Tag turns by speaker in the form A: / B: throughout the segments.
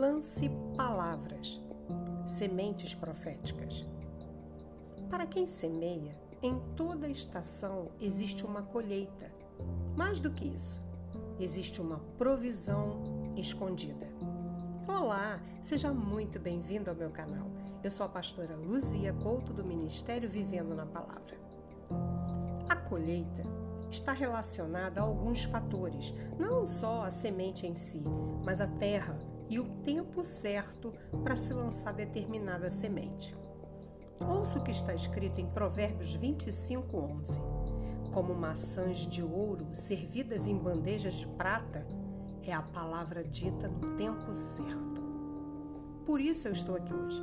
A: lance palavras, sementes proféticas. Para quem semeia, em toda estação existe uma colheita. Mais do que isso, existe uma provisão escondida. Olá, seja muito bem-vindo ao meu canal. Eu sou a pastora Luzia Couto do Ministério Vivendo na Palavra. A colheita está relacionada a alguns fatores, não só a semente em si, mas a terra e o tempo certo para se lançar determinada semente. Ouça o que está escrito em Provérbios 25, 11. Como maçãs de ouro servidas em bandejas de prata, é a palavra dita no tempo certo. Por isso eu estou aqui hoje,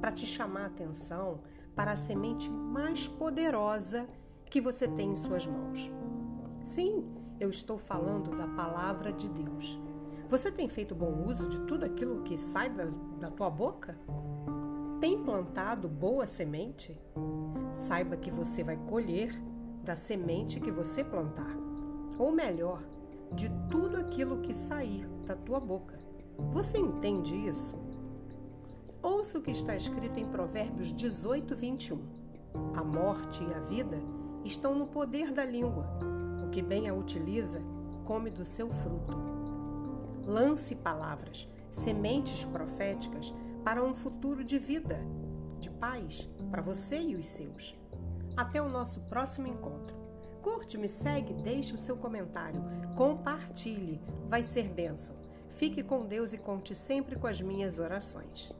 A: para te chamar a atenção para a semente mais poderosa que você tem em suas mãos. Sim, eu estou falando da palavra de Deus. Você tem feito bom uso de tudo aquilo que sai da, da tua boca? Tem plantado boa semente? Saiba que você vai colher da semente que você plantar. Ou melhor, de tudo aquilo que sair da tua boca. Você entende isso? Ouça o que está escrito em Provérbios 18, 21. A morte e a vida estão no poder da língua. O que bem a utiliza, come do seu fruto. Lance palavras, sementes proféticas para um futuro de vida, de paz para você e os seus. Até o nosso próximo encontro. Curte, me segue, deixe o seu comentário, compartilhe, vai ser bênção. Fique com Deus e conte sempre com as minhas orações.